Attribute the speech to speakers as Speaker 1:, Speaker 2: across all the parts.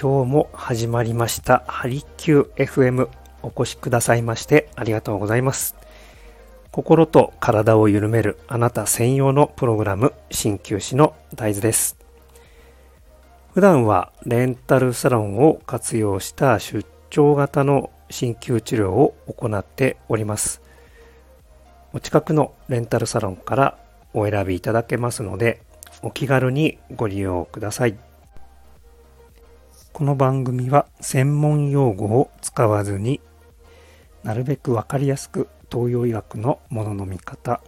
Speaker 1: 今日も始まりました。ハリキュー FM お越しくださいましてありがとうございます。心と体を緩めるあなた専用のプログラム鍼灸師の大豆です。普段はレンタルサロンを活用した出張型の鍼灸治療を行っております。お近くのレンタルサロンからお選びいただけますのでお気軽にご利用ください。この番組は専門用語を使わずになるべくわかりやすく東洋医学のものの見方、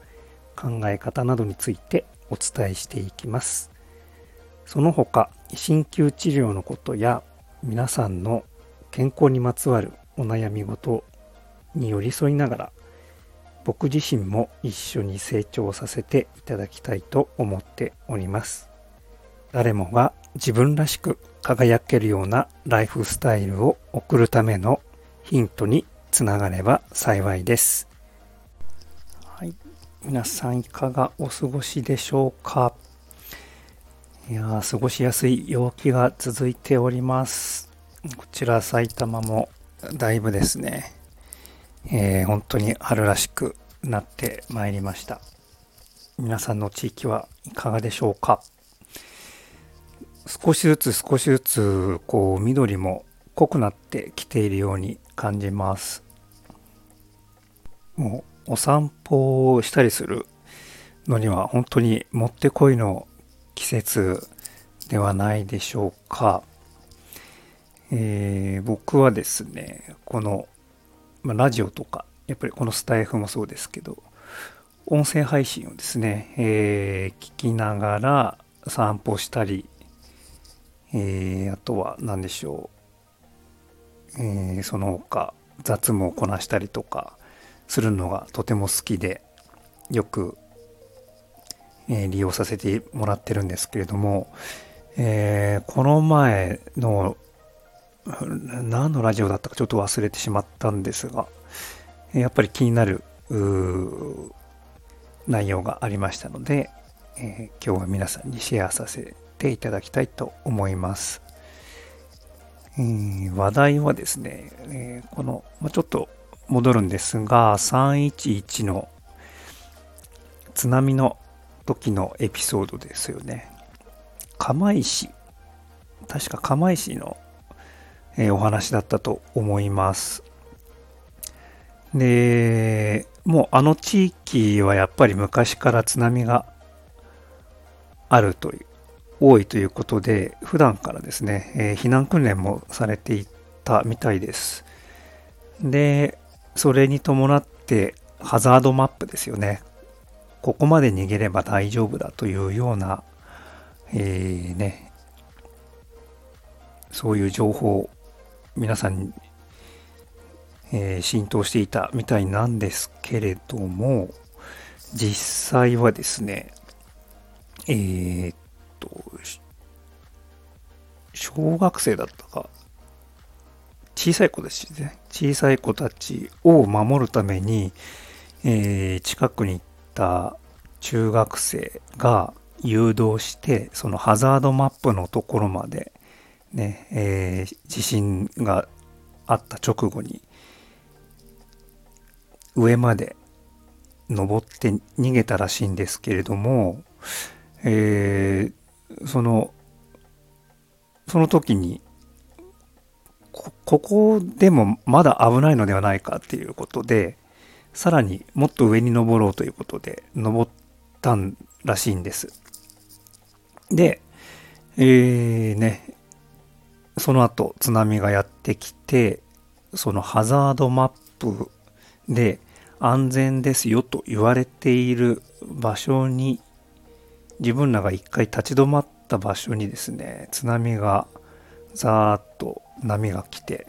Speaker 1: 考え方などについてお伝えしていきます。その他、鍼灸治療のことや皆さんの健康にまつわるお悩み事に寄り添いながら僕自身も一緒に成長させていただきたいと思っております。誰もが自分らしく輝けるようなライフスタイルを送るためのヒントにつながれば幸いです。はい。皆さんいかがお過ごしでしょうか？いやー、過ごしやすい陽気が続いております。こちら埼玉もだいぶですね、えー、本当に春らしくなってまいりました。皆さんの地域はいかがでしょうか？少しずつ少しずつこう緑も濃くなってきているように感じます。もうお散歩をしたりするのには本当にもってこいの季節ではないでしょうか。えー、僕はですね、このま、ラジオとか、やっぱりこのスタイフもそうですけど、音声配信をですね、えー、聞きながら散歩したり、えー、あとは何でしょう、えー、その他雑務をこなしたりとかするのがとても好きで、よく、えー、利用させてもらってるんですけれども、えー、この前の何のラジオだったかちょっと忘れてしまったんですが、やっぱり気になる内容がありましたので、えー、今日は皆さんにシェアさせてていただきたいと思います。えー、話題はですね、えー、この、まあ、ちょっと戻るんですが、311の津波の時のエピソードですよね。釜石、確か釜石のえー、お話だったと思います。で、もうあの地域はやっぱり昔から津波があるという、多いということで、普段からですね、えー、避難訓練もされていたみたいです。で、それに伴ってハザードマップですよね。ここまで逃げれば大丈夫だというような、えー、ね、そういう情報皆さんに、えー、浸透していたみたいなんですけれども、実際はですね、えー、っ、小学生だったか、小さい子ですね。小さい子たちを守るために、えー、近くに行った中学生が誘導して、そのハザードマップのところまでね、えー、地震があった直後に、上まで登って逃げたらしいんですけれども、えー、その、その時にこ、ここでもまだ危ないのではないかっていうことで、さらにもっと上に登ろうということで、登ったらしいんです。で、えー、ね、その後津波がやってきて、そのハザードマップで安全ですよと言われている場所に、自分らが一回立ち止まった場所にですね、津波がザーッと波が来て、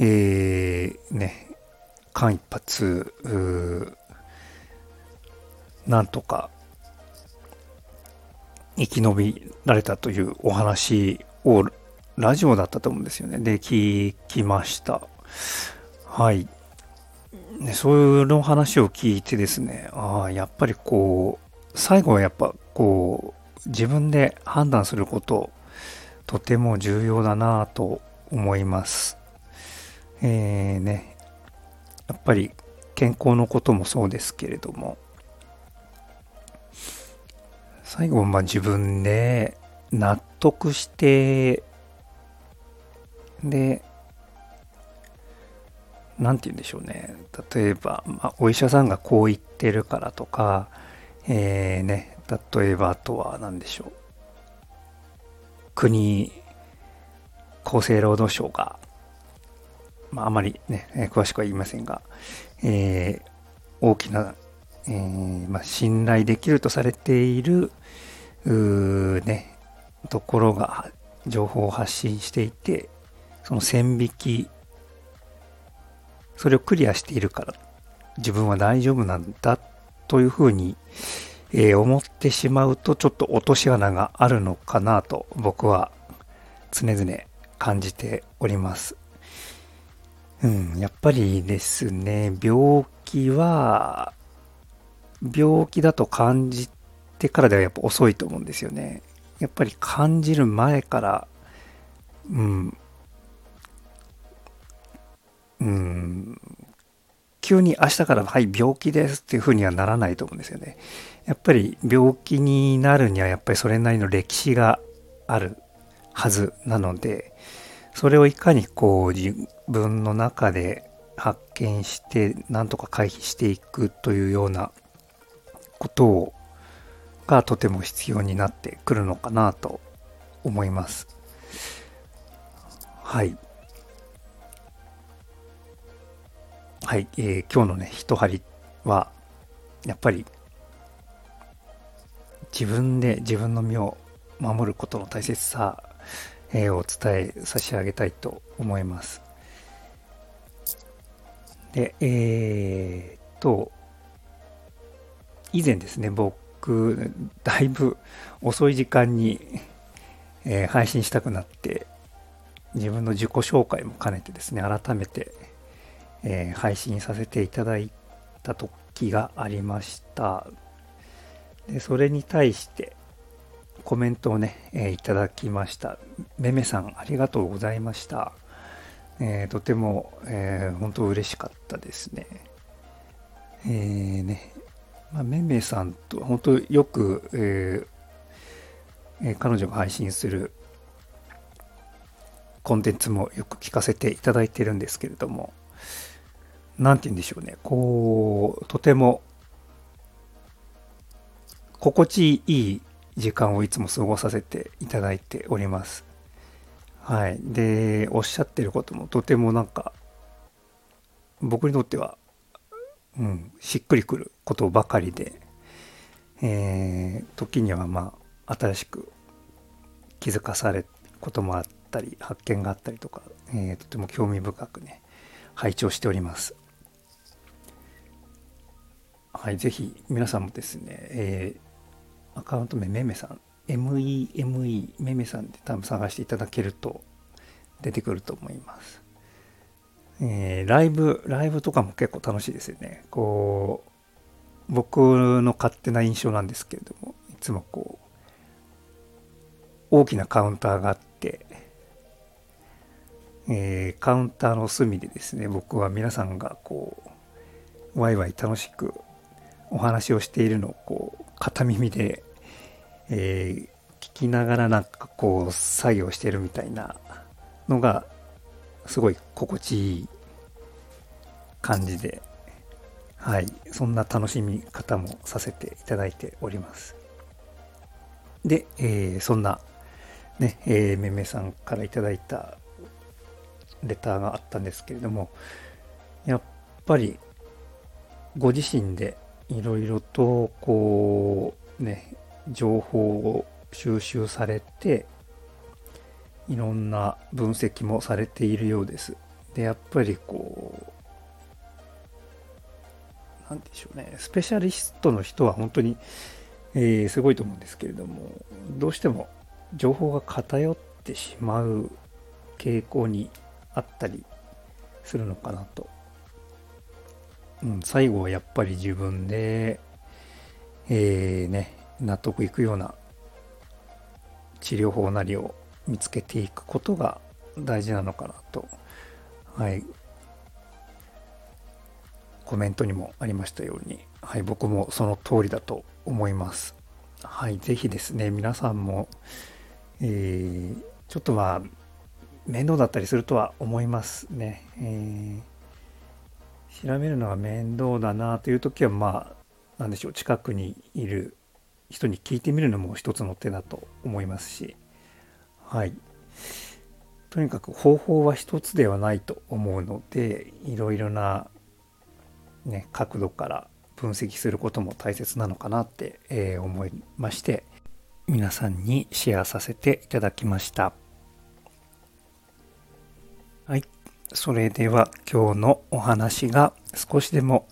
Speaker 1: えー、ね、間一髪、なんとか生き延びられたというお話をラジオだったと思うんですよね。で、聞きました。はい。ね、そういう話を聞いてですね、ああ、やっぱりこう、最後はやっぱこう、自分で判断すること、とても重要だなと思います。えー、ね、やっぱり健康のこともそうですけれども、最後まあ自分で納得してで何て言うんでしょうね例えば、まあ、お医者さんがこう言ってるからとかえー、ね例えばあとは何でしょう。国厚生労働省がまああまりね詳しくは言いませんが、えー、大きな、えーまあ、信頼できるとされているね、ところが情報を発信していて、その線引き、それをクリアしているから自分は大丈夫なんだというふうに、え、思ってしまうとちょっと落とし穴があるのかなと僕は常々感じております。うん、やっぱりですね、病気は病気だと感じてからではやっぱ遅いと思うんですよね。やっぱり感じる前から、うん、うん、急に明日からはい病気ですっていうふうにはならないと思うんですよね。やっぱり病気になるにはやっぱりそれなりの歴史があるはずなので、それをいかにこう自分の中で発見してなんとか回避していくというようなことをがとても必要になってくるのかなと思います。はい。はい、えー、今日のね、一針は、やっぱり、自分で自分の身を守ることの大切さ、えー、を伝え差し上げたいと思います。で、えー、と、以前ですね、僕僕、だいぶ遅い時間に、えー、配信したくなって、自分の自己紹介も兼ねてですね、改めて、えー、配信させていただいた時がありました。でそれに対してコメントをね、えー、いただきました。めめさん、ありがとうございました。えー、とても、えー、本当嬉しかったですね。えー、ね、まあ、めめさんと本当よく、ええー、彼女が配信するコンテンツもよく聞かせていただいてるんですけれども、なんて言うんでしょうね、こう、とても心地いい時間をいつも過ごさせていただいております。はい。で、おっしゃってることもとてもなんか、僕にとってはうん、しっくりくることばかりで、えー、時にはまあ新しく気づかされることもあったり発見があったりとか、えー、とても興味深くね拝聴しております。はい、ぜひ皆さんもですね、えー、アカウント名めめさん MEME めめさんで多分探していただけると出てくると思います。えー、ライブ、ライブとかも結構楽しいですよね。こう、僕の勝手な印象なんですけれども、いつもこう、大きなカウンターがあって、えー、カウンターの隅でですね、僕は皆さんがこう、ワイワイ楽しくお話をしているのをこう、片耳で、えー、聞きながらなんかこう、作業してるみたいなのがすごい心地いい感じで、はい、そんな楽しみ方もさせていただいております。で、えー、そんな、ね、えー、めめさんからいただいたレターがあったんですけれども、やっぱりご自身でいろいろとこうね情報を収集されていろんな分析もされているようです。で、やっぱりこう、なんでしょうね、スペシャリストの人は本当に、えー、すごいと思うんですけれども、どうしても情報が偏ってしまう傾向にあったりするのかなと。うん、最後はやっぱり自分で、えー、ね、納得いくような治療法なりを見つけていくことが大事なのかなと、はい、コメントにもありましたように、はい、僕もその通りだと思います。はい、ぜひですね、皆さんも、えー、ちょっとまあ、面倒だったりするとは思いますね。えー、調べるのが面倒だなという時は、まあ、なんでしょう、近くにいる人に聞いてみるのも一つの手だと思いますし、はい。とにかく方法は一つではないと思うので、いろいろな、ね、角度から分析することも大切なのかなって、えー、思いまして、皆さんにシェアさせていただきました。はい。それでは今日のお話が少しでも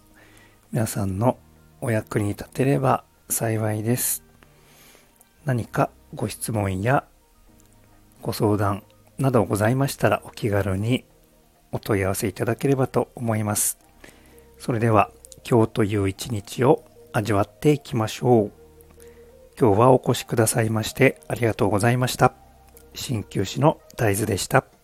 Speaker 1: 皆さんのお役に立てれば幸いです。何かご質問やご相談などございましたらお気軽にお問い合わせいただければと思います。それでは今日という一日を味わっていきましょう。今日はお越しくださいましてありがとうございました。鍼灸師の大豆でした。